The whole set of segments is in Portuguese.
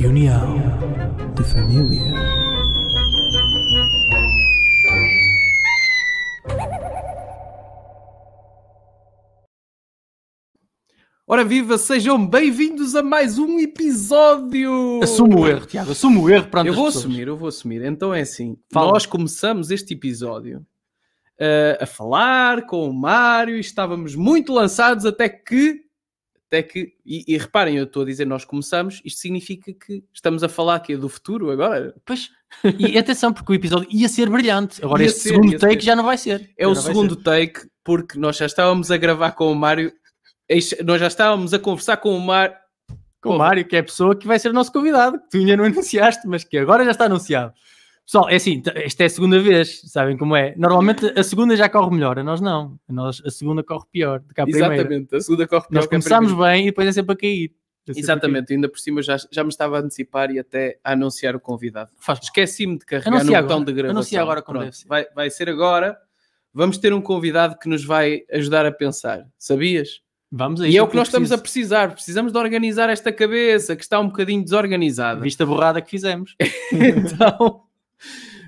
Reunião de Família. Ora viva, sejam bem-vindos a mais um episódio! Assumo o erro, Tiago, assumo o erro. Pronto, Eu vou as pessoas. assumir, eu vou assumir. Então é assim: Fala. nós começamos este episódio eh, a falar com o Mário e estávamos muito lançados até que. Até que. E, e reparem, eu estou a dizer nós começamos, isto significa que estamos a falar aqui do futuro agora. Pois, e atenção, porque o episódio ia ser brilhante. Agora, Ia este ser, segundo take ser. já não vai ser. É Já o segundo ser. take, porque nós já estávamos a gravar com o Mário, nós já estávamos a conversar com o Mário. Com o Mário, que é a pessoa que vai ser o nosso convidado, que tu ainda não anunciaste, mas que agora já está anunciado. Pessoal, é assim, esta é a segunda vez, sabem como é? Normalmente a segunda já corre melhor, a nós não. A, nós, a segunda corre pior do que a primeira. Exatamente, a segunda corre pior Nós que primeira. bem e depois é sempre a cair. É sempre a cair. Exatamente, ainda por cima já, já me estava a antecipar e até a anunciar o convidado. Esqueci-me de carregar Anuncia no botão agora. de gravação. Anuncia agora como Pronto. Vai, vai ser agora. Vamos ter um convidado que nos vai ajudar a pensar. Sabias? Vamos a E é o que eu nós estamos a preciso. precisar. Precisamos de organizar esta cabeça que está um bocadinho desorganizada. Vista borrada que fizemos. Então,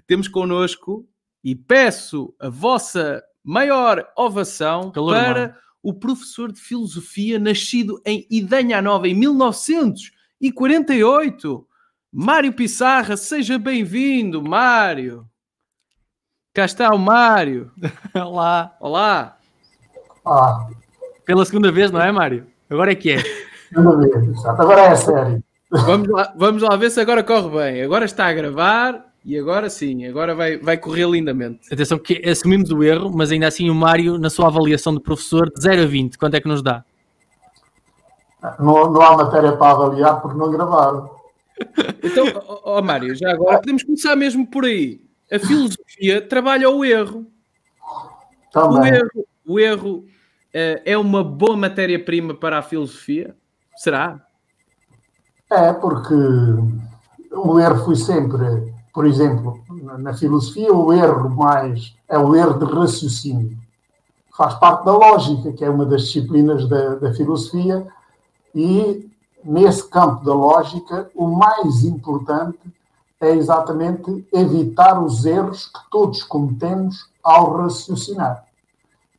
temos connosco e peço a vossa maior ovação Calor para humano. o professor de filosofia nascido em Idanha Nova em 1948, Mário Pissarra. Seja bem-vindo, Mário. Cá está o Mário. Lá, Olá. Ah, pela segunda vez, não é, Mário? Agora é que é. segunda vez. Agora é sério. Vamos lá, vamos lá ver se agora corre bem. Agora está a gravar e agora sim, agora vai, vai correr lindamente. Atenção que assumimos o erro, mas ainda assim o Mário, na sua avaliação de professor, de 0 a 20, quanto é que nos dá? Não, não há matéria para avaliar porque não gravaram. Então, ó ó, Mário, já agora podemos começar mesmo por aí. A filosofia trabalha o erro. O Também. erro, o erro eh, é uma boa matéria-prima para a filosofia? Será? É, porque o erro foi sempre, por exemplo, na, filosofia, o erro mais é o erro de raciocínio. Faz parte da lógica, que é uma das disciplinas da, da filosofia, e nesse campo da lógica, o mais importante é exatamente evitar os erros que todos cometemos ao raciocinar.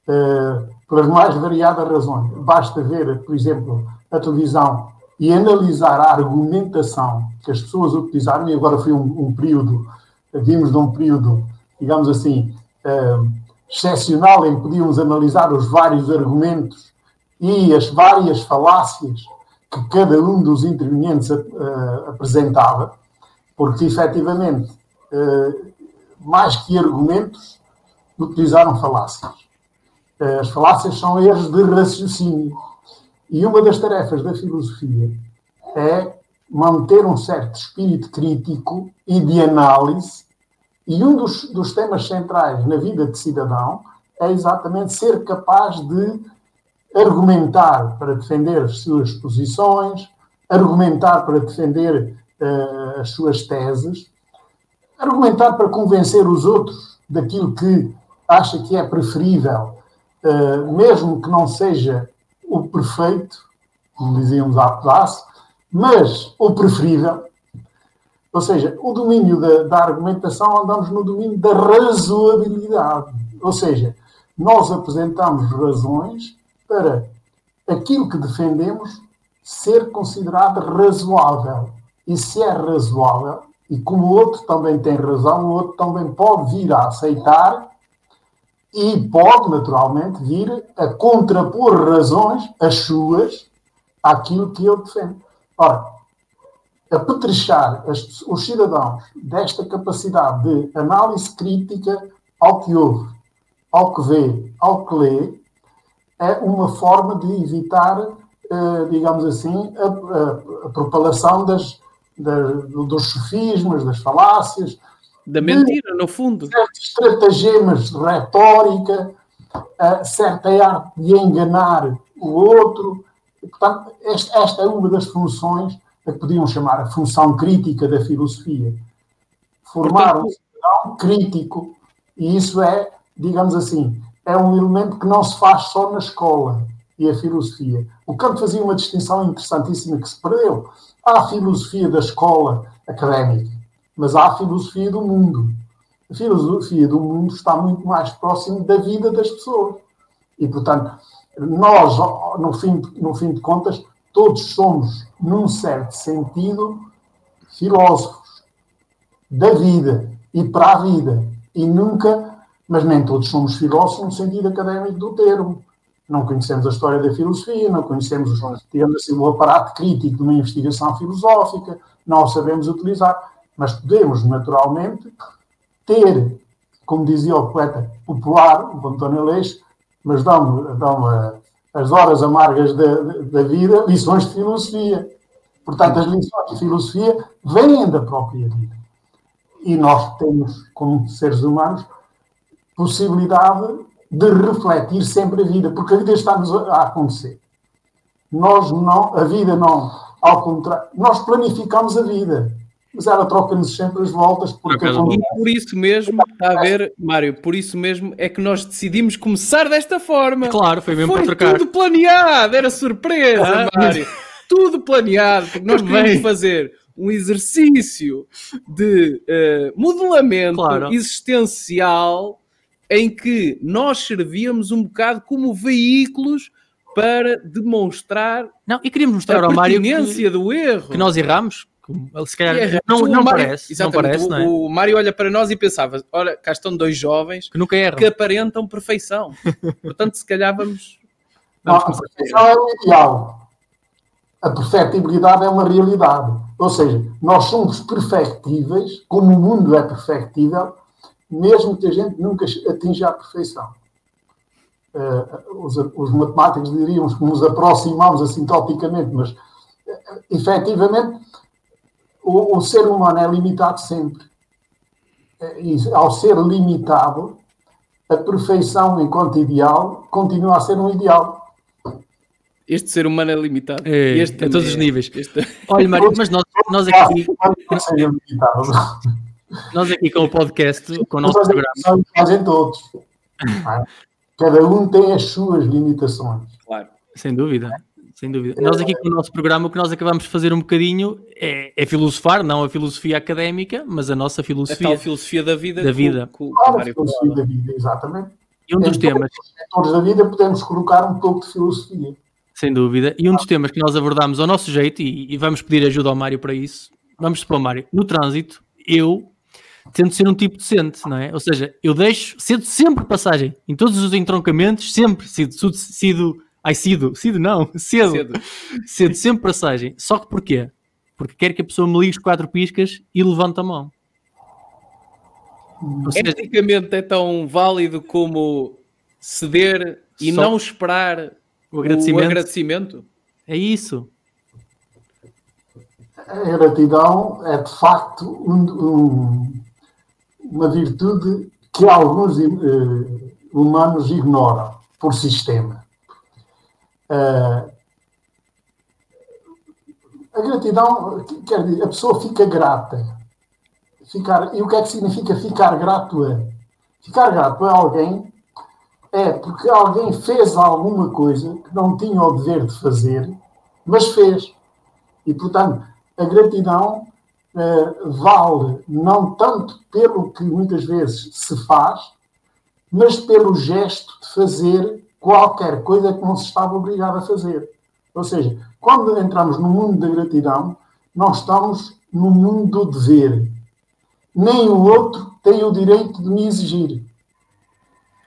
eh, pelas mais variadas razões. Basta ver, por exemplo, a televisão e analisar a argumentação que as pessoas utilizaram, e agora foi um, um período, vimos de um período, digamos assim, eh, excepcional, em que podíamos analisar os vários argumentos e as várias falácias que cada um dos intervenientes eh, apresentava, porque efetivamente, eh, mais que argumentos, utilizaram falácias. As falácias são erros de raciocínio. E uma das tarefas da filosofia é manter um certo espírito crítico e de análise. E um dos, dos temas centrais na vida de cidadão é exatamente ser capaz de argumentar para defender as suas posições, argumentar para defender eh, as suas teses, argumentar para convencer os outros daquilo que acha que é preferível, eh, mesmo que não seja o perfeito, como dizíamos há pedaço, mas o preferível. Ou seja, o domínio da, da argumentação andamos no domínio da razoabilidade. Ou seja, nós apresentamos razões para aquilo que defendemos ser considerado razoável. E se é razoável, e como o outro também tem razão, o outro também pode vir a aceitar e pode, naturalmente, vir a contrapor razões, as suas, àquilo que eu defendo. Ora, apetrechar as- os cidadãos desta capacidade de análise crítica ao que ouve, ao que vê, ao que lê, é uma forma de evitar, eh, digamos assim, a, a- a propalação das, dos sofismas, das falácias. Da mentira, no fundo. Certos estratagemas de retórica, certa arte de enganar o outro. E, portanto, esta, é uma das funções a que podiam chamar a função crítica da filosofia. Formar um cidadão crítico. E isso é, digamos assim, é um elemento que não se faz só na escola e a filosofia. O Kant fazia uma distinção interessantíssima que se perdeu. Há a filosofia da escola académica, mas há a filosofia do mundo. A filosofia do mundo está muito mais próximo da vida das pessoas. E, portanto, nós, no fim, no fim de contas, todos somos, num certo sentido, filósofos da vida e para a vida. E nunca, mas nem todos somos filósofos no sentido académico do termo não conhecemos a história da filosofia, não conhecemos, digamos assim, o aparato crítico de uma investigação filosófica, não o sabemos utilizar, mas podemos, naturalmente, ter, como dizia o poeta popular, o António Leix, mas dão, dão a, as horas amargas da, da vida lições de filosofia. Portanto, as lições de filosofia vêm da própria vida. E nós temos, como seres humanos, possibilidade de refletir sempre a vida, porque a vida está-nos a acontecer. Nós não, a vida não, ao contrário, nós planificamos a vida, mas ela troca-nos sempre as voltas. Porque e por isso mesmo, está a ver, Mário, por isso mesmo é que nós decidimos começar desta forma. Claro, foi mesmo foi para trocar. tudo planeado, era surpresa, ah, Mário. tudo planeado, porque nós queríamos fazer um exercício de uh, modelamento claro. existencial em que nós servíamos um bocado como veículos para demonstrar não, e queríamos mostrar a ao Mário que, do erro. Que nós erramos. Se calhar não, não, Mário, parece, não parece. Não é? o, Mário olha para nós e pensava: olha, cá estão dois jovens que, nunca erram. que aparentam perfeição. Portanto, se calhar vamos. vamos não, a perfeição é o ideal. A perfectibilidade é uma realidade. Ou seja, nós somos perfectíveis, como o mundo é perfectível, mesmo que a gente nunca atinja a perfeição. Uh, os, os, matemáticos diriam que nos aproximamos assintoticamente, mas uh, efetivamente o, o, ser humano é limitado sempre. Uh, e ao ser limitado, a perfeição enquanto ideal continua a ser um ideal. Este ser humano é limitado. É, este a todos é, os níveis. Este... Olha, Mário, mas nós, nós aqui. Nós aqui com o podcast, com o nosso programa. Fazem todos. Cada um tem as suas limitações. Claro. Sem dúvida. Sem dúvida. Nós aqui com o nosso programa, o que nós acabamos de fazer um bocadinho é, é filosofar, não a filosofia académica, mas a nossa filosofia. A tal filosofia da vida. Da vida. Com, com, claro, a filosofia da vida, exatamente. E um dos temas. Todos da vida podemos colocar um pouco de filosofia. Sem dúvida. E um dos temas que nós abordamos ao nosso jeito, e, e vamos pedir ajuda ao Mário para isso, vamos supor, Mário, no trânsito, eu tento ser um tipo decente, não é? Ou seja, eu deixo, cedo sempre passagem, em todos os entroncamentos, sempre, cedo, cedo, ai, cedo, cedo não, cedo, cedo, cedo sempre passagem. Só que porquê? Porque quero que a pessoa me ligue quatro piscas e levante a mão. Seja, Eticamente é tão válido como ceder e não esperar o agradecimento. o agradecimento? É isso a gratidão é de facto um, um, uma virtude que alguns uh, humanos ignoram por sistema. Uh, a gratidão, quer dizer, a pessoa fica grata. Ficar, e o que é que significa ficar grato a? Ficar grato a alguém é porque alguém fez alguma coisa que não tinha o dever de fazer, mas fez. E, portanto, a gratidão uh, vale não tanto pelo que muitas vezes se faz, mas pelo gesto de fazer qualquer coisa que não se estava obrigado a fazer. Ou seja, quando entramos no mundo da gratidão, nós estamos no mundo do dever. Nem o outro tem o direito de me exigir.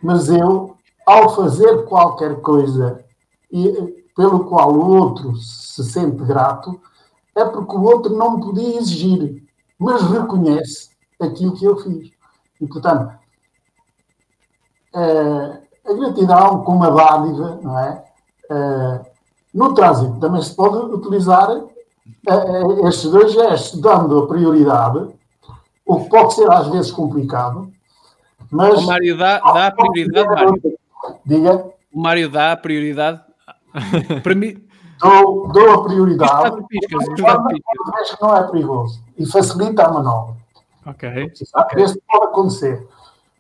Mas eu, ao fazer qualquer coisa e, pelo qual o outro se sente grato, é porque o outro não me podia exigir, mas reconhece aquilo que eu fiz. E, portanto, eh, a gratidão como uma dádiva, não é? Eh, no trânsito também se pode utilizar estes dois gestos, dando a prioridade, o que pode ser às vezes complicado, mas. O Mário dá, dá a prioridade, Mário. Diga. O Mário dá a prioridade. Para mim. Dou, dou a prioridade. Piscas, que não é perigoso e facilita a manobra. Ok. Isso pode acontecer.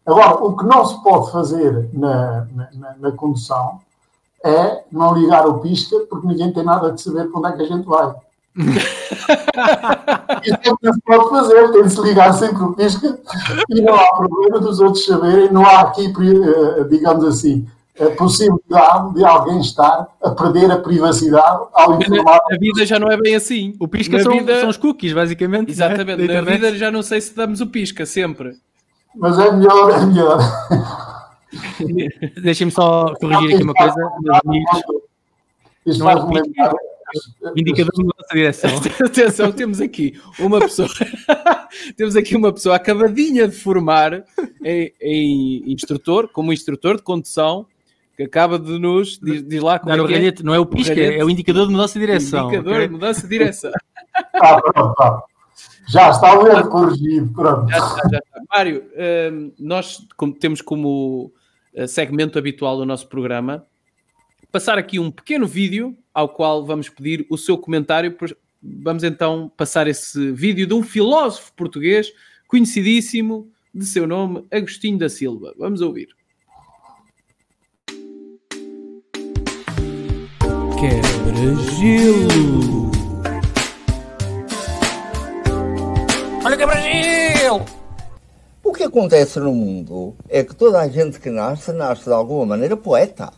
Agora, o que não se pode fazer na, na, na, condução é não ligar o pisca, porque ninguém tem nada de saber para onde é que a gente vai. Isso é que se pode fazer, tem de se ligar sempre o pisca e não há problema dos outros saberem, não há aqui, eh, digamos assim, a possibilidade de alguém estar a perder a privacidade ao informar. A vida já não é bem assim. O pisca são, vida... são, os cookies, basicamente. Exatamente. Né? Na vida já não sei se damos o pisca sempre. Mas é melhor, é melhor. Deixem-me só corrigir aqui uma coisa, meus amigos. Isto não é indicador da nossa direção. Atenção, temos aqui uma pessoa, temos aqui uma pessoa acabadinha de formar em, em instrutor, como instrutor de condução, que acaba de nos diz, diz lá como não, é, é? não é o pisca, é o indicador de mudança de direção. Indicador okay? de mudança de direção. ah, pronto, pronto. Já está o erro corrigido. Pronto. Já está, já está. Mário, hum, nós temos como eh, segmento habitual do nosso programa passar aqui um pequeno vídeo ao qual vamos pedir o seu comentário. Vamos então passar esse vídeo de um filósofo português conhecidíssimo de seu nome, Agostinho da Silva. Vamos ouvir. Quebra-gelo. Quebra-gelo! O que acontece no mundo é que toda a gente que nasce, nasce de alguma maneira poeta.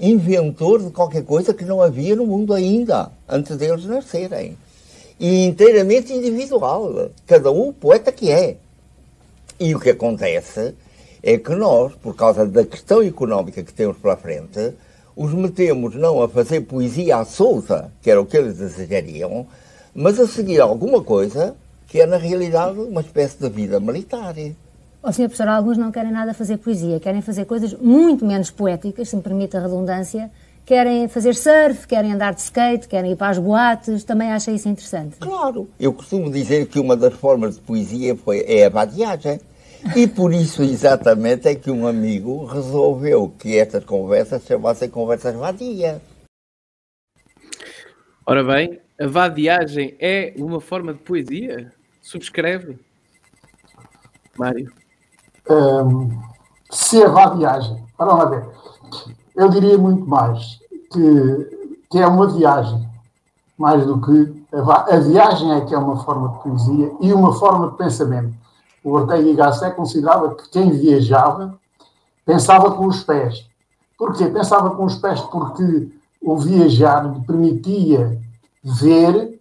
Inventor de qualquer coisa que não havia no mundo ainda, antes deles nascerem. E inteiramente individual. Cada um poeta que é. E o que acontece é que nós, por causa da questão económica que temos pela frente, os metemos não a fazer poesia à solta, que era o que eles desejariam, mas a seguir alguma coisa que é, na realidade, uma espécie de vida militar. Oh, Sr. Professor, alguns não querem nada fazer poesia, querem fazer coisas muito menos poéticas, se me permite a redundância, querem fazer surf, querem andar de skate, querem ir para as boates, também acha isso interessante? Claro. Eu costumo dizer que uma das formas de poesia foi, é a vadiagem. E por isso, exatamente, é que um amigo resolveu que estas conversas chamassem conversas vadias. Ora bem, a vadiagem é uma forma de poesia? Subscreve? Mário. Um, se a vadiagem, para lá ver, eu diria muito mais que, que é uma viagem, mais do que a, a viagem é que é uma forma de poesia e uma forma de pensamento o Ortega y Gasset considerava que quem viajava pensava com os pés. Porquê? Pensava com os pés porque o viajar lhe permitia ver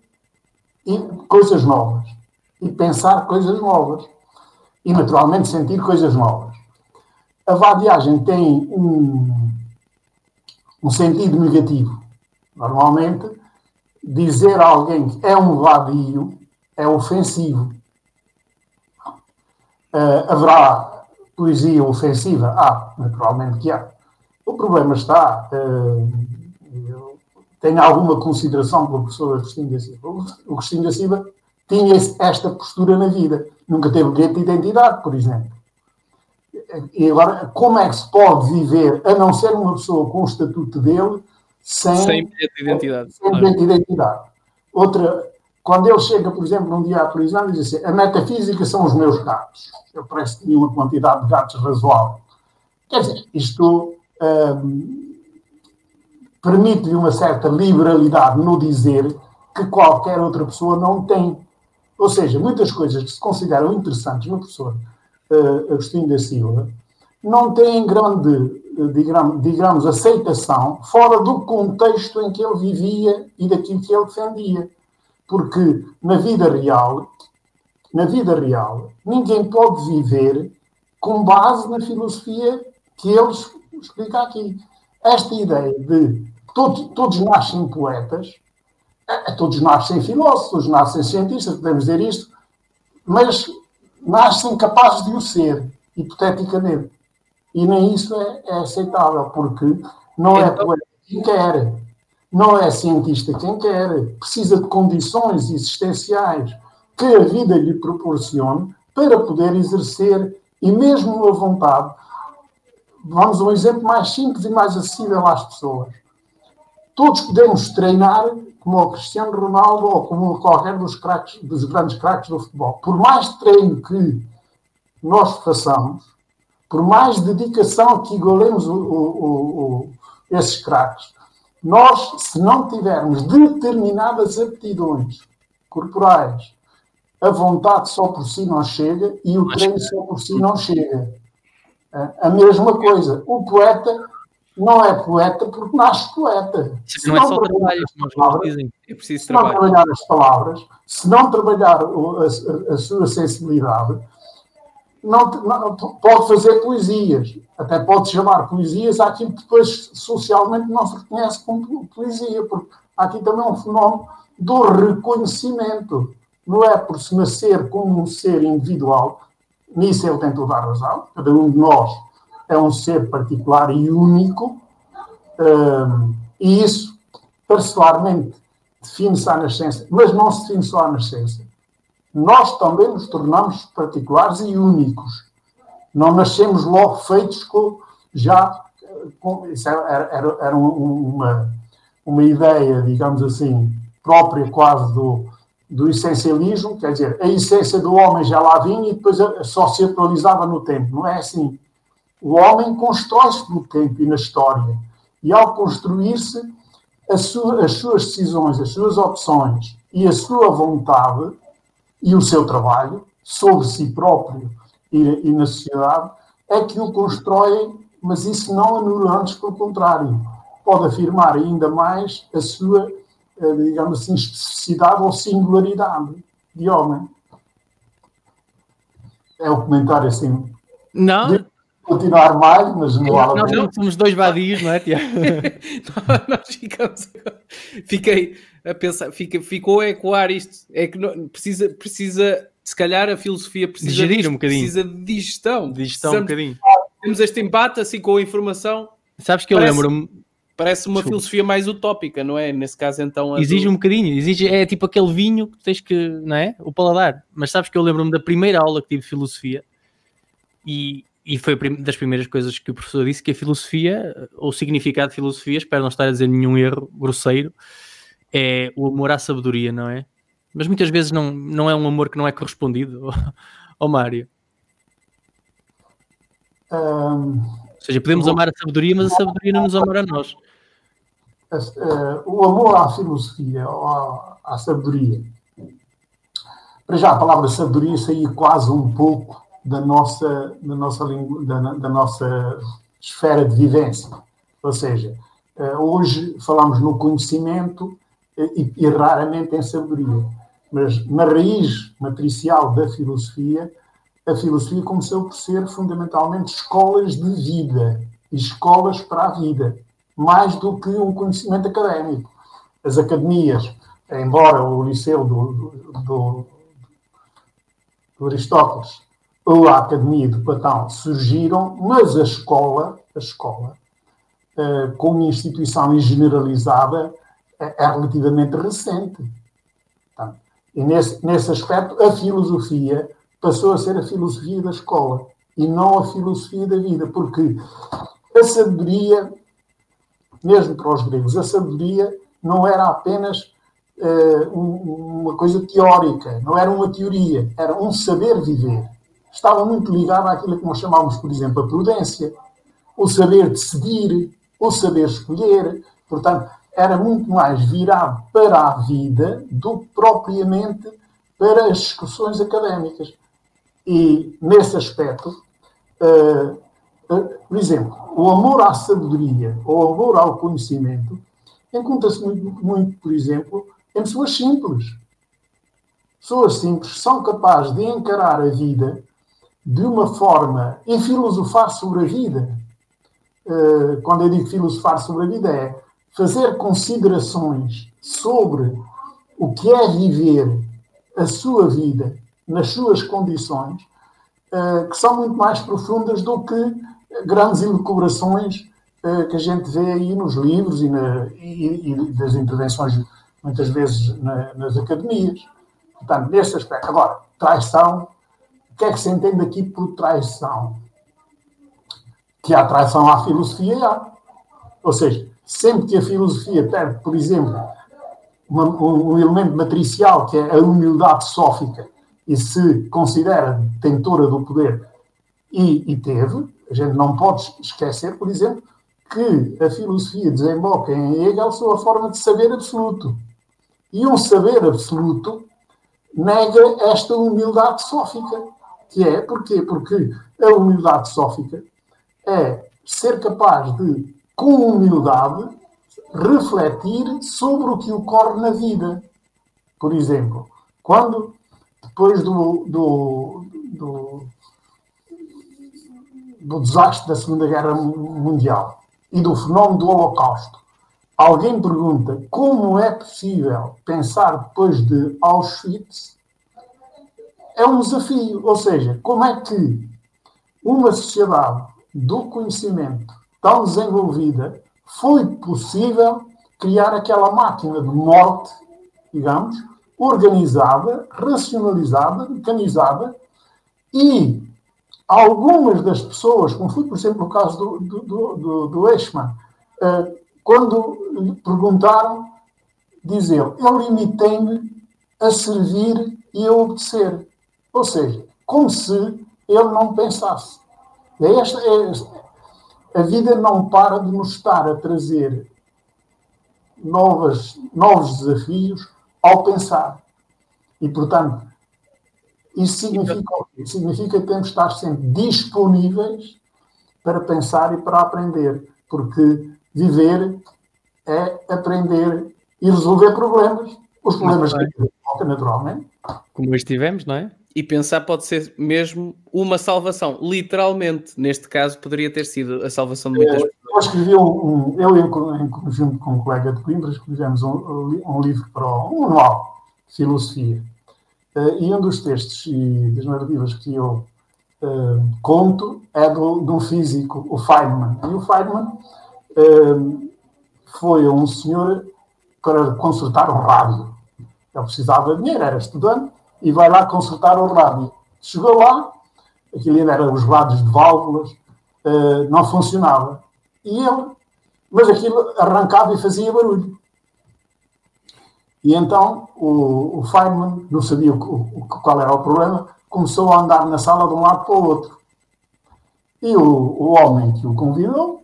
coisas novas e pensar coisas novas e, naturalmente, sentir coisas novas. A vadiagem tem um, um sentido negativo. Normalmente, dizer a alguém que é um vadio é ofensivo. Uh, haverá poesia ofensiva? Ah, naturalmente que há. O problema está. Uh, tenho alguma consideração pelo professor Agostinho da Silva. O Agostinho da Silva tinha esta postura na vida. Nunca teve bilhete de identidade, por exemplo. E agora, como é que se pode viver, a não ser uma pessoa com o estatuto dele, sem, sem bilhete de identidade? Sem bilhete de identidade. Outra, quando ele chega, por exemplo, num dia à prisão, diz assim: a metafísica são os meus gatos. Eu parece que tinha uma quantidade de gatos razoável. Quer dizer, isto hum, permite-lhe uma certa liberalidade no dizer que qualquer outra pessoa não tem. Ou seja, muitas coisas que se consideram interessantes no professor uh, Agostinho da Silva não têm grande, digamos, digamos, aceitação fora do contexto em que ele vivia e daquilo que ele defendia. Porque na vida real, na vida real, ninguém pode viver com base na filosofia que ele explica aqui. Esta ideia de todos, todos nascem poetas, todos nascem filósofos, todos nascem cientistas, podemos dizer isto, mas nascem capazes de o ser, hipoteticamente. E nem isso é, é aceitável, porque não é então, é poeta quem quer. Não é cientista quem quer, precisa de condições existenciais que a vida lhe proporcione para poder exercer e mesmo a vontade. Vamos a um exemplo mais simples e mais acessível às pessoas. Todos podemos treinar como o Cristiano Ronaldo ou como qualquer dos, craques, dos grandes craques do futebol. Por mais treino que nós façamos, por mais dedicação que igualemos o, o, o, esses craques, nós, se não tivermos determinadas aptidões corporais, a vontade só por si não chega e o treino só por si não chega. A mesma coisa, o poeta não é poeta porque nasce poeta. Se não, não é só trabalho, como dizem. É preciso se não trabalhar as palavras, se não trabalhar a, a, a sua sensibilidade, não, não, pode fazer poesias. Até pode chamar poesias àquilo que depois socialmente não se reconhece como poesia, porque há aqui também um fenómeno do reconhecimento. Não é por se nascer como um ser individual, nisso ele tem toda a razão, cada um de nós é um ser particular e único, um, e isso, particularmente, define-se à nascença, mas não se define só à nascença. Nós também nos tornamos particulares e únicos. Não nascemos logo feitos com, já. Com, isso era, era, era uma, uma ideia, digamos assim, própria quase do, do essencialismo, quer dizer, a essência do homem já lá vinha e depois só se atualizava no tempo. Não é assim. O homem constrói-se no tempo e na história. E ao construir-se, as suas decisões, as suas opções e a sua vontade e o seu trabalho sobre si próprio e, e na sociedade é que o constroem, mas isso não anula antes, pelo contrário, pode afirmar ainda mais a sua, eh, digamos assim, especificidade ou singularidade de homem. É o comentário assim. Não, continuar mais, mas não há Nós não somos dois vadios, não é, Tiago? nós ficamos. Fiquei a pensar, fica, ficou a ecoar isto. É que não, precisa, precisa, se calhar a filosofia precisa Digerir de, um bocadinho. Precisa de digestão. Digestão um bocadinho. Temos este embate assim com a informação. Sabes que eu lembro-me. Parece uma Desculpa. filosofia mais utópica, não é? Nesse caso, então. Exige do... um bocadinho, exige, é tipo aquele vinho que tens que, não é? O paladar. Mas sabes que eu lembro-me da primeira aula que tive de filosofia e, e foi das primeiras coisas que o professor disse que a filosofia, o significado de filosofia, espero não estar a dizer nenhum erro grosseiro, é o amor à sabedoria, não é? Mas muitas vezes não, não é um amor que não é correspondido ao Mário. Um, Ou seja, podemos amar a sabedoria, mas a sabedoria não nos amar a nós. O amor à filosofia, ou à, à sabedoria. Para já, a palavra sabedoria saía quase um pouco da nossa, da nossa, da, da nossa esfera de vivência. Ou seja, uh, hoje falamos no conhecimento e, e raramente em sabedoria. Mas na raiz matricial da filosofia, a filosofia começou por ser fundamentalmente escolas de vida, escolas para a vida, mais do que um conhecimento académico. As academias, embora o liceu do, do, do Aristóteles a academia de Platão surgiram, mas a escola, a escola, eh, como instituição generalizada, é, é relativamente recente. Portanto, e nesse, nesse aspecto, a filosofia passou a ser a filosofia da escola e não a filosofia da vida, porque a sabedoria, mesmo para os gregos, a sabedoria não era apenas uh, um, uma coisa teórica, não era uma teoria, era um saber viver. Estava muito ligado àquilo que nós chamávamos, por exemplo, a prudência, o saber decidir, o saber escolher. Portanto, era muito mais virado para a vida do que propriamente para as discussões académicas. E, nesse aspecto, uh, uh, por exemplo, o amor à sabedoria ou o amor ao conhecimento encontra-se muito, muito, por exemplo, em pessoas simples. Pessoas simples são capazes de encarar a vida de uma forma e filosofar sobre a vida. Uh, quando eu digo filosofar sobre a vida, é fazer considerações sobre o que é viver a sua vida nas suas condições, eh, que são muito mais profundas do que grandes elucubrações uh, que a gente vê aí nos livros e, na, e, e das intervenções, muitas vezes, na, nas academias. Portanto, nesse aspecto. Agora, traição, que é que se entende aqui por traição? Que há traição à filosofia, há. Ou seja, sempre que a filosofia perde, por exemplo, uma, um, um, elemento matricial, que é a humildade sófica, e se considera detentora do poder, e, e teve, a gente não pode esquecer, por exemplo, que a filosofia desemboca em Hegel sob a forma de saber absoluto. E um saber absoluto nega esta humildade sófica. Que é, porquê? Porque a humildade sófica é ser capaz de, com humildade, refletir sobre o que ocorre na vida. Por exemplo, quando, depois do, do, do, do desastre da Segunda Guerra Mundial e do fenómeno do Holocausto, alguém pergunta como é possível pensar depois de Auschwitz, é um desafio. Ou seja, como é que uma sociedade do conhecimento tão desenvolvida foi possível criar aquela máquina de morte, digamos, organizada, racionalizada, mecanizada, e algumas das pessoas, como foi, por exemplo, o caso do, do, do, do eh, quando lhe perguntaram, diz eu limitei-me a servir e a obedecer. Ou seja, como se ele não pensasse. É esta, é, a vida não para de nos estar a trazer novas, novos desafios ao pensar. E, portanto, isso significa, significa que temos de estar sempre disponíveis para pensar e para aprender. Porque viver é aprender e resolver problemas. Os problemas que naturalmente. Como hoje tivemos, não é? E pensar pode ser mesmo uma salvação. Literalmente, neste caso, poderia ter sido a salvação de muitas pessoas. Eu escrevi um, um eu em, conjunto com um colega de Coimbra, escrevemos um, um livro para um manual de filosofia. Uh, e um dos textos e das narrativas que eu uh, conto é do, de um físico, o Feynman. E o Feynman uh, foi um senhor para consertar o rádio. Ele precisava de dinheiro, era estudante, e vai lá consultar o rádio. Chegou lá, aquilo era os rádios de válvulas, uh, não funcionava. E ele, mas aquilo arrancava e fazia barulho. E então o, o Feynman, não sabia o, o, qual era o problema, começou a andar na sala de um lado para o outro. E o, o homem que o convidou,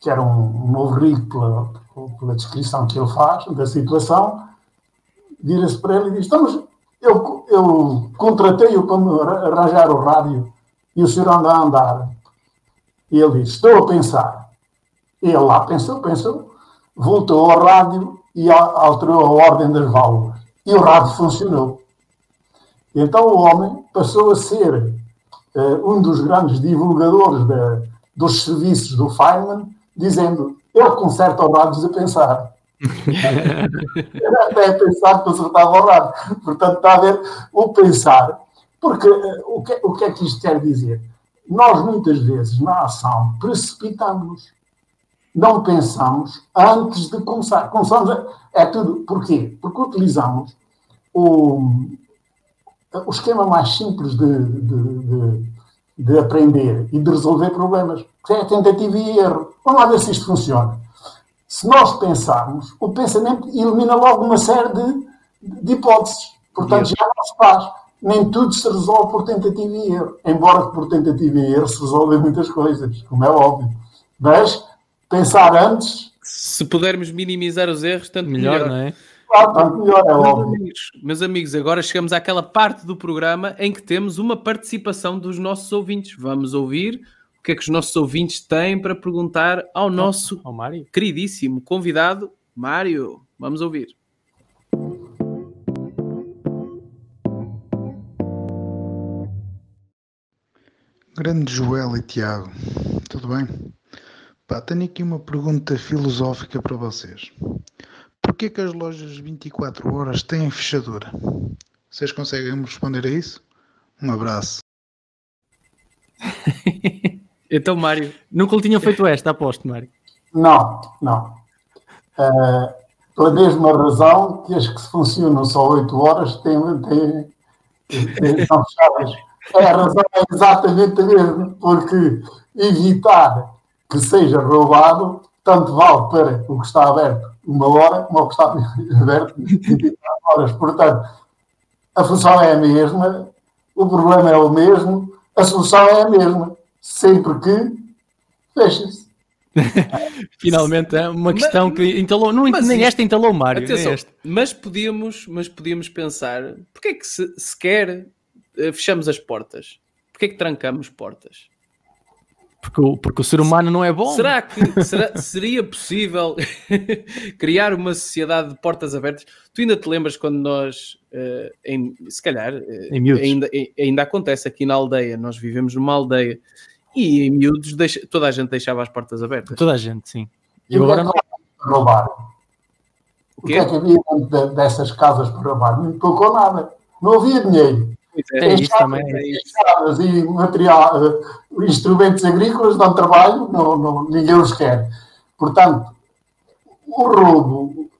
que era um, um novo rico pela, pela descrição que ele faz da situação, vira-se para ele e diz: Estamos, eu, eu contratei-o para arranjar o rádio e o senhor anda a andar. E ele disse: Estou a pensar. E ele lá pensou, pensou, voltou ao rádio e alterou a ordem das válvulas. E o rádio funcionou. Então o homem passou a ser uh, um dos grandes divulgadores de, dos serviços do Feynman, dizendo: Eu conserto rádios a pensar. Até pensar que o rádio. Portanto, está a ver o pensar. Porque uh, o que, o que é que isto quer dizer? Nós, muitas vezes, na ação, precipitamos. Não pensamos antes de começar. Começamos é tudo. Porquê? Porque utilizamos o, o esquema mais simples de, de, de, de aprender e de resolver problemas, que é tentativa e erro. Vamos lá ver se isto funciona se nós pensarmos, o pensamento elimina logo uma série de, de hipóteses. Portanto, já não se faz. Nem tudo se resolve por tentativa e erro. Embora por tentativa e erro se resolvem muitas coisas, como é óbvio. Mas pensar antes. Se pudermos minimizar os erros, tanto melhor, melhor. não é? Claro, tanto melhor, é óbvio. Meus amigos, meus amigos, agora chegamos àquela parte do programa em que temos uma participação dos nossos ouvintes. Vamos ouvir o que é que os nossos ouvintes têm para perguntar ao nosso ao Mário. queridíssimo convidado, Mário. Vamos ouvir. Grande Joel e Tiago, tudo bem? Pá, tenho aqui uma pergunta filosófica para vocês. Porquê que as lojas 24 horas têm fechadura? Vocês conseguem me responder a isso? Um abraço. Então, Mário, nunca lhe tinha feito esta, aposto, Mário. Não, não. Uh, pela mesma razão que as que funcionam só 8 horas têm, têm, têm, são fechadas. É, a razão é exatamente a mesma, porque evitar que seja roubado tanto vale para o que está aberto uma hora como o que está aberto 24 horas. Portanto, a função é a mesma, o problema é o mesmo, a solução é a mesma, sempre que fecha-se. Finalmente é uma questão mas, que entalou, não, nem isto, esta entalou Mário. Atenção, mas podíamos, mas podíamos pensar, porque é que se, sequer uh, fechamos as portas? Porquê é que trancamos portas? Porque o, porque o ser humano não é bom. Será que será, seria possível criar uma sociedade de portas abertas? Tu ainda te lembras quando nós, uh, em, se calhar, uh, ainda, ainda acontece aqui na aldeia, nós vivemos numa aldeia e em miúdos deixa, toda a gente deixava as portas abertas. Toda a gente, sim. E, agora não. Roubar. O, o que é que havia dentro dessas casas para roubar? Não tocou nada. Não havia dinheiro. É, é isso também. É isso. E material, uh, instrumentos agrícolas dão trabalho, não, não, ninguém os quer. Portanto, o roubo,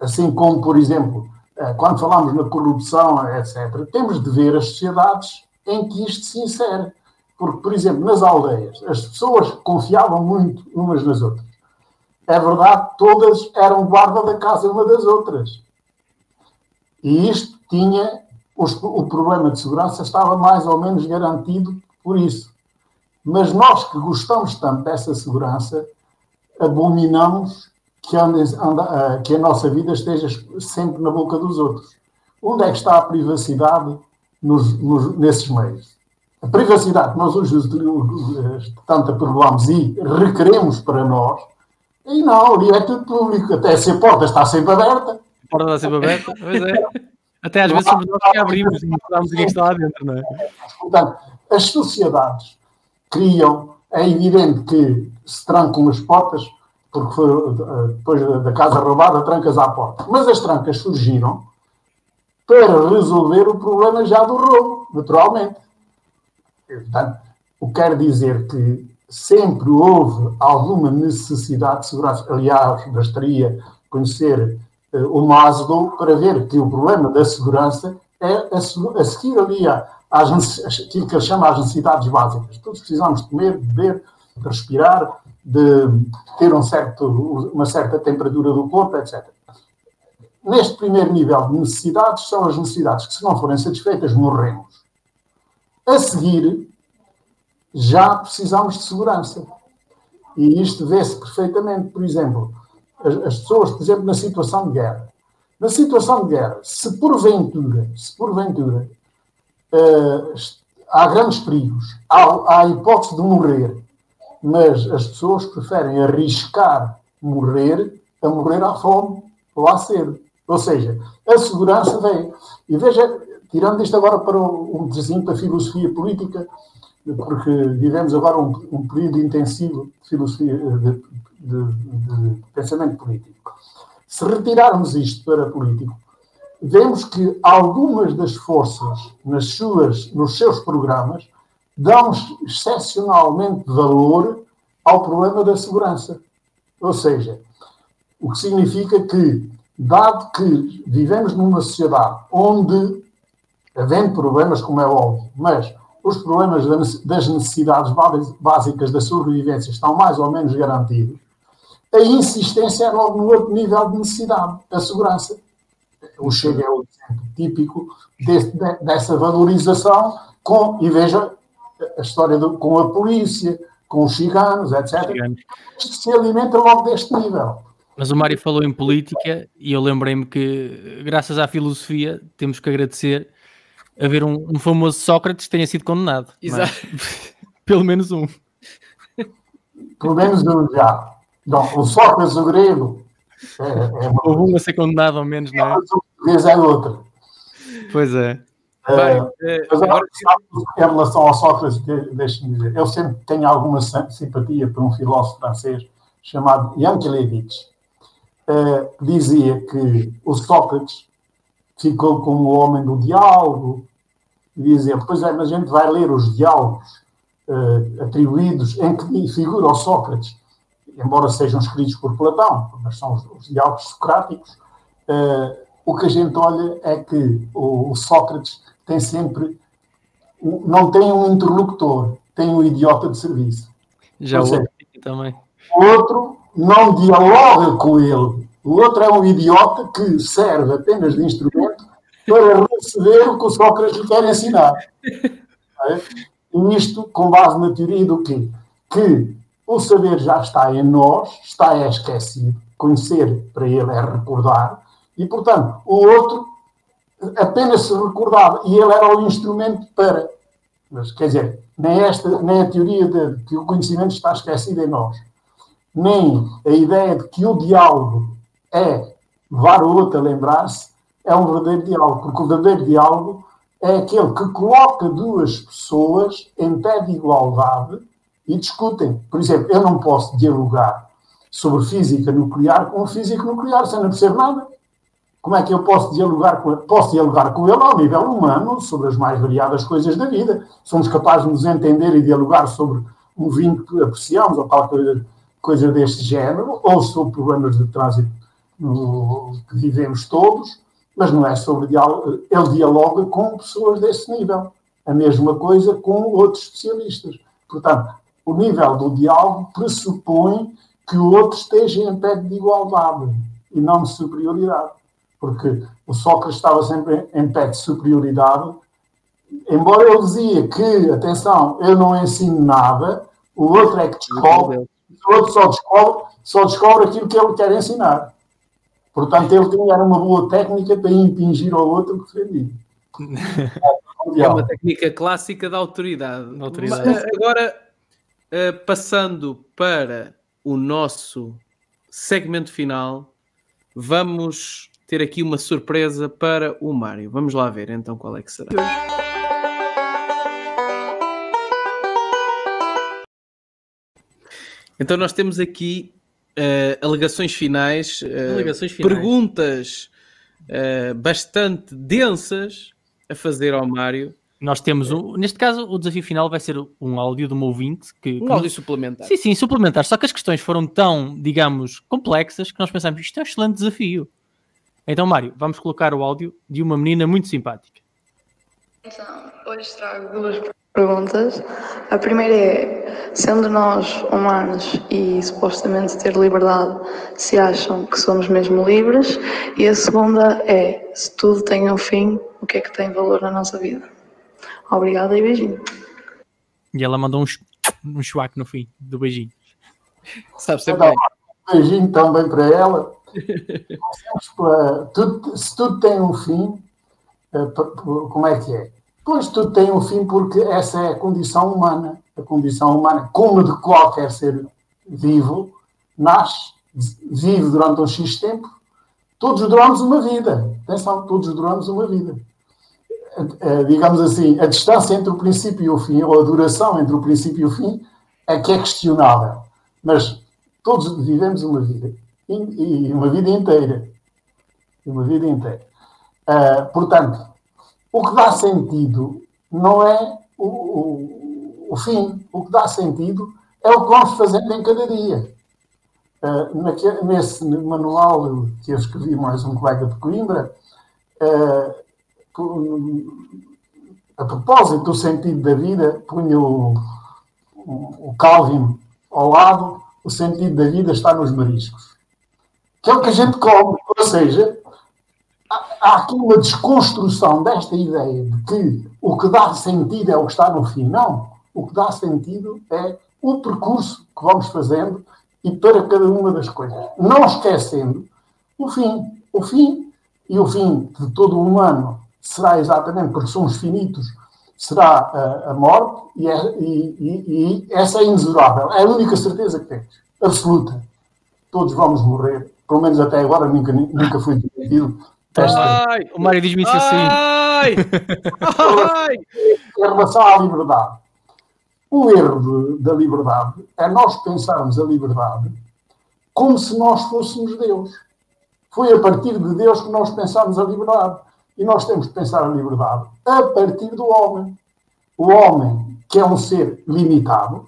assim como, por exemplo, uh, quando falamos na corrupção, etc., temos de ver as sociedades em que isto se insere. Porque, por exemplo, nas aldeias, as pessoas confiavam muito umas nas outras. É verdade, todas eram guarda da casa uma das outras. E isto tinha. O problema de segurança estava mais ou menos garantido por isso. Mas nós que gostamos tanto dessa segurança, abominamos que, anda, que a nossa vida esteja sempre na boca dos outros. Onde é que está a privacidade nos, nos, nesses meios? A privacidade que nós hoje tanto aprovamos e requeremos para nós, e não, ali é tudo público, até se a porta está sempre aberta. A porta está sempre aberta, pois é. Até às vezes somos nós que abrimos e mostramos o que está lá dentro, não é? Portanto, as sociedades criam, é evidente que se trancam as portas, porque foi, eh, depois da casa roubada, trancas à porta. Mas as trancas surgiram para resolver o problema já do roubo, naturalmente. Portanto, o que quer dizer que sempre houve alguma necessidade de segurança. Aliás, bastaria conhecer uh, o Maslow para ver que o problema da segurança é a, a seguir ali às, aquilo que ele chama as necessidades básicas. Todos precisamos comer, beber, respirar, de ter um certo, uma certa temperatura do corpo, etc. Neste primeiro nível de necessidades, são as necessidades que, se não forem satisfeitas, morremos. A seguir, já precisamos de segurança. E isto vê-se perfeitamente, por exemplo, as, as, pessoas, por exemplo, na situação de guerra. Na situação de guerra, se porventura, se porventura uh, há grandes perigos, há, há a hipótese de morrer, mas as pessoas preferem arriscar morrer a morrer à fome ou à sede. Ou seja, a segurança vem. E veja, tirando isto agora para um desenho para a filosofia política, porque vivemos agora um, um período intensivo de filosofia, de, de, de, pensamento político. Se retirarmos isto para político, vemos que algumas das forças nas suas, nos seus programas dão excepcionalmente valor ao problema da segurança. Ou seja, o que significa que, dado que vivemos numa sociedade onde havendo problemas, como é óbvio, mas os problemas das necessidades básicas da sobrevivência estão mais ou menos garantidos, a insistência é logo no outro nível de necessidade, a segurança. O Chega é o exemplo típico desse, dessa valorização com, e veja a história do, com a polícia, com os ciganos, etc. Ciganos. Se alimenta logo deste nível. Mas o Mário falou em política e eu lembrei-me que, graças à filosofia, temos que agradecer haver um, um famoso Sócrates que tenha sido condenado. É? Exato. Pelo menos um. Pelo menos um já. Não, o Sócrates, o grego. É, é Houve um a ser condenado ao menos, não é? O português é outro. Pois é. Bem, é, mas agora, em relação ao Sócrates, deixe-me dizer, eu sempre tenho alguma simpatia por um filósofo francês chamado Yankelevich, uh, dizia que o Sócrates ficou como o homem do diálogo, e dizia, pois é, mas a gente vai ler os diálogos uh, atribuídos em que figura o Sócrates, embora sejam escritos por Platão, mas são os, os diálogos socráticos, uh, o que a gente olha é que o, o Sócrates tem sempre, não tem um interlocutor, tem um idiota de serviço. Já o também. O outro não dialoga com ele. O outro é um idiota que serve apenas de instrumento para receber o que o Sócrates lhe quer ensinar. É? E isto com base na teoria do quê? Que o saber já está em nós, está é esquecido. Conhecer para ele é recordar. E, portanto, o outro apenas se recordava. E ele era o instrumento para. Mas, quer dizer, nem, esta, nem a teoria de que o conhecimento está esquecido em nós, nem a ideia de que o diálogo é levar o outro a lembrar-se, é um verdadeiro diálogo. Porque o verdadeiro diálogo é aquele que coloca duas pessoas em pé de igualdade e discutem. Por exemplo, eu não posso dialogar sobre física nuclear com um físico nuclear sem não perceber nada. Como é que eu posso dialogar com ele? Posso dialogar com ele ao nível humano sobre as mais variadas coisas da vida. Somos capazes de nos entender e dialogar sobre um vinho que apreciamos ou tal coisa, coisa deste género, ou sobre problemas de trânsito no, que vivemos todos, mas não é sobre diálogo. Ele dialoga com pessoas desse nível. A mesma coisa com outros especialistas. Portanto, o nível do diálogo pressupõe que o outro esteja em pé de igualdade e não de superioridade. Porque o Sócrates estava sempre em pé de superioridade, embora ele dizia que, atenção, eu não ensino nada, o outro é que descobre, o outro só descobre, só descobre aquilo que ele quer ensinar. Portanto, ele tinha uma boa técnica para impingir ao outro que defendia. É uma técnica clássica da autoridade. Da autoridade. Mas, agora, uh, passando para o nosso segmento final, vamos ter aqui uma surpresa para o Mário. Vamos lá ver então qual é que será. Então nós temos aqui uh, alegações, finais, uh, alegações finais, perguntas uh, bastante densas a fazer ao Mário. Nós temos, um, neste caso, o desafio final vai ser um áudio de um ouvinte que. Um áudio suplementar. Sim, sim, suplementar. Só que as questões foram tão, digamos, complexas que nós pensamos isto é um excelente desafio. Então, Mário, vamos colocar o áudio de uma menina muito simpática. Então, hoje trago duas perguntas. A primeira é: sendo nós humanos e supostamente ter liberdade, se acham que somos mesmo livres? E a segunda é: se tudo tem um fim, o que é que tem valor na nossa vida? Obrigada e beijinho. E ela mandou um, um chuaque no fim do beijinho. Sabe sempre bem. Beijinho também para ela. tudo, se tudo tem um fim, eh, como é que é? Pois tudo tem um fim porque essa é a condição humana. A condição humana, como de qualquer ser vivo, nasce, vive durante um X tempo. Todos duramos uma vida. Atenção, todos duramos uma vida. Digamos assim, a distância entre o princípio e o fim, ou a duração entre o princípio e o fim, é que é questionável. Mas todos vivemos uma vida. E uma vida inteira. Uma vida inteira. Uh, portanto, o que dá sentido não é o, o, o, fim. O que dá sentido é o que vamos fazendo em cada dia. Uh, nesse manual que eu escrevi mais um colega de Coimbra, uh, a propósito do sentido da vida, punha o, o, Calvin ao lado, o sentido da vida está nos mariscos. Que é o que a gente come, ou seja, há aqui uma desconstrução desta ideia de que o que dá sentido é o que está no fim. Não. O que dá sentido é o percurso que vamos fazendo e para cada uma das coisas. Não esquecendo o fim. O fim e o fim de todo o humano será exatamente porque somos finitos, será a, a morte e, é, e, e, e, essa é inexorável. É a única certeza que temos. Absoluta. Todos vamos morrer. Pelo menos até agora nunca, nunca fui demitido Ai, o Mário diz-me isso assim. Ai, ai. em relação à liberdade, o erro de, da liberdade é nós pensarmos a liberdade como se nós fôssemos Deus. Foi a partir de Deus que nós pensámos a liberdade. E nós temos que pensar a liberdade a partir do homem. o homem, que é um ser limitado,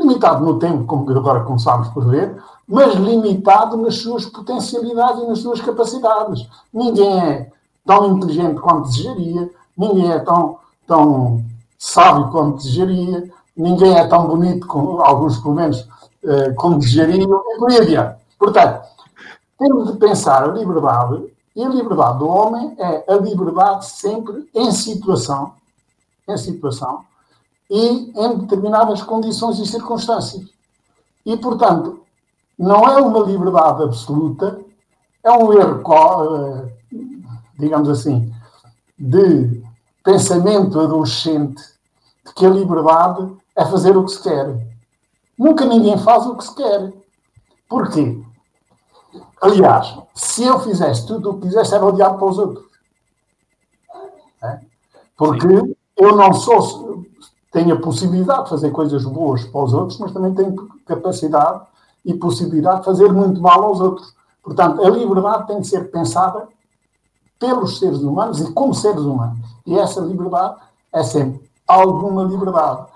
limitado no tempo, como agora começámos por ver, mas limitado nas suas potencialidades e nas suas capacidades. Ninguém é tão inteligente quanto desejaria, ninguém é tão, tão sábio quanto desejaria, ninguém é tão bonito, como alguns pelo menos, uh, como desejariam, e por aí adiante. Portanto, temos de pensar a liberdade, e a liberdade do homem é a liberdade sempre em situação, em situação, e em determinadas condições e circunstâncias. E, portanto, não é uma liberdade absoluta, é um erro, eh, digamos assim, de pensamento adolescente de que a liberdade é fazer o que se quer. Nunca ninguém faz o que se quer. Porquê? Aliás, se eu fizesse tudo o que quisesse, era odiado para os outros. É? Porque Sim. eu não sou, tenho a possibilidade de fazer coisas boas para os outros, mas também tenho capacidade e possibilidade de fazer muito mal aos outros. Portanto, a liberdade tem de ser pensada pelos seres humanos e como seres humanos. E essa liberdade é sempre alguma liberdade.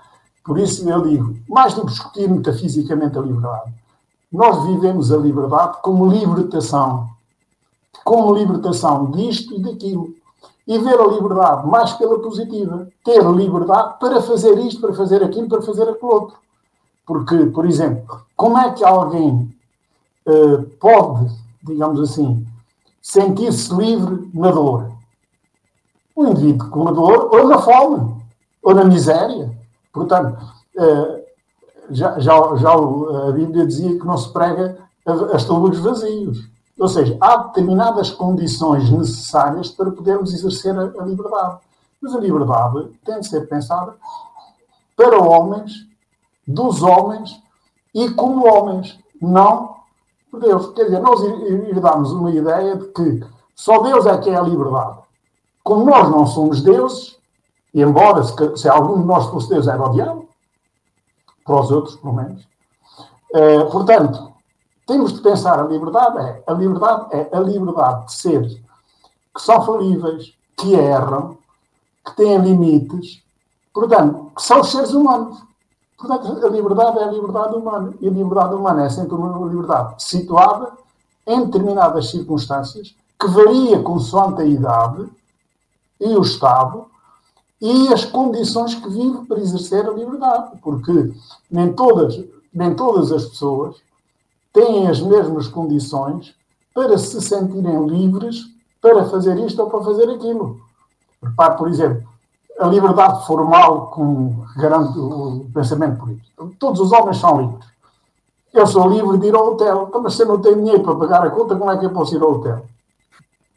Por isso eu digo, mais do que discutir metafisicamente a liberdade, nós vivemos a liberdade como libertação. Como libertação disto e daquilo. E ver a liberdade mais pela positiva. Ter liberdade para fazer isto, para fazer aquilo, para fazer aquilo outro. Porque, por exemplo, como é que alguém uh, pode, digamos assim, sentir-se livre na dor? Um indivíduo com a dor ou na fome, ou na miséria. Portanto, uh, já, já, já a Bíblia dizia que não se prega a, a estômagos vazios. Ou seja, há determinadas condições necessárias para podermos exercer a, a liberdade. Mas a liberdade tem de ser pensada para homens dos homens e como homens, não por Deus. Quer dizer, nós herdamos uma ideia de que só Deus é que é a liberdade. Como nós não somos deuses, e embora se, se algum de nós fosse Deus era o diabo, para os outros, pelo menos, é, portanto, temos de pensar a liberdade é a liberdade é a liberdade de seres que são falíveis, que erram, que têm limites, portanto, que são seres humanos. Portanto, a liberdade é a liberdade humana. E a liberdade humana é sempre uma liberdade situada em determinadas circunstâncias, que varia consoante a idade e o Estado e as condições que vive para exercer a liberdade. Porque nem todas, nem todas as pessoas têm as mesmas condições para se sentirem livres para fazer isto ou para fazer aquilo. Repare, por exemplo, a liberdade formal como garante o pensamento político. Todos os homens são livres. Eu sou livre de ir ao hotel. Então, mas se eu não tenho dinheiro para pagar a conta, como é que eu posso ir ao hotel?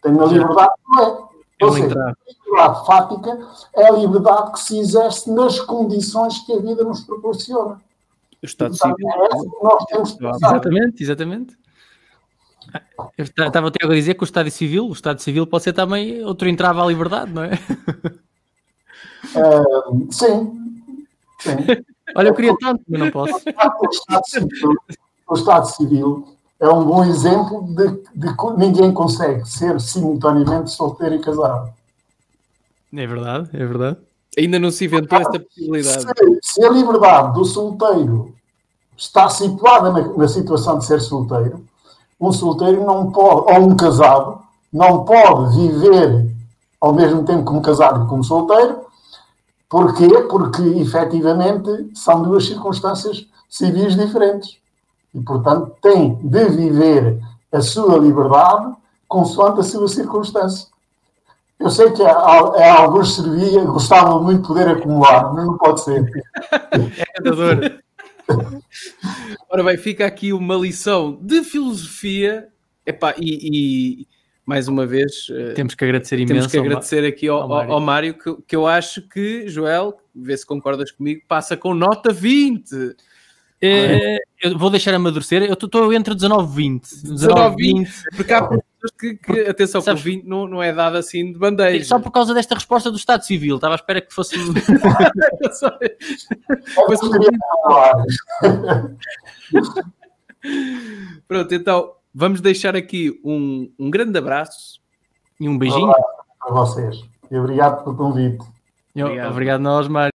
Tenho a liberdade, não é? Ou seja, a liberdade fática é a liberdade que se exerce nas condições que a vida nos proporciona. O Estado Civil. É que exatamente, exatamente. Eu estava até a dizer que o Estado Civil, o Estado Civil pode ser também outro entrave à liberdade, não é? Uh, sim. sim. Olha, eu queria tanto, mas não posso. O Estado Civil, o Estado Civil é um bom exemplo de, de que ninguém consegue ser simultaneamente solteiro e casado. É verdade, é verdade. Ainda não se inventou essa possibilidade. Se, se, a liberdade do solteiro está situada na, na situação de ser solteiro, um solteiro não pode, ou um casado, não pode viver ao mesmo tempo como casado e como solteiro, Porquê? Porque, efetivamente, são duas circunstâncias civis diferentes. E, portanto, tem de viver a sua liberdade consoante a sua circunstância. Eu sei que a, a alguns servia, gostavam muito de poder acumular, mas não pode ser. É dor. Ora bem, fica aqui uma lição de filosofia epá, e, e mais uma vez eh, temos que agradecer imenso temos que agradecer aqui ao, ao Mário, ao Mário que, que, eu acho que, Joel, vê se concordas comigo, passa com nota 20. É, eu vou deixar amadurecer, eu estou entre 19 e 20. 19 e 20, porque há pessoas que, que atenção, Sabes, que o 20 não, não é dado assim de bandeja. Só por causa desta resposta do Estado Civil, estava à espera que fosse. Pronto, então vamos deixar aqui um, um grande abraço e um beijinho. Olá a vocês. E obrigado pelo convite. Obrigado, obrigado nós, Mário.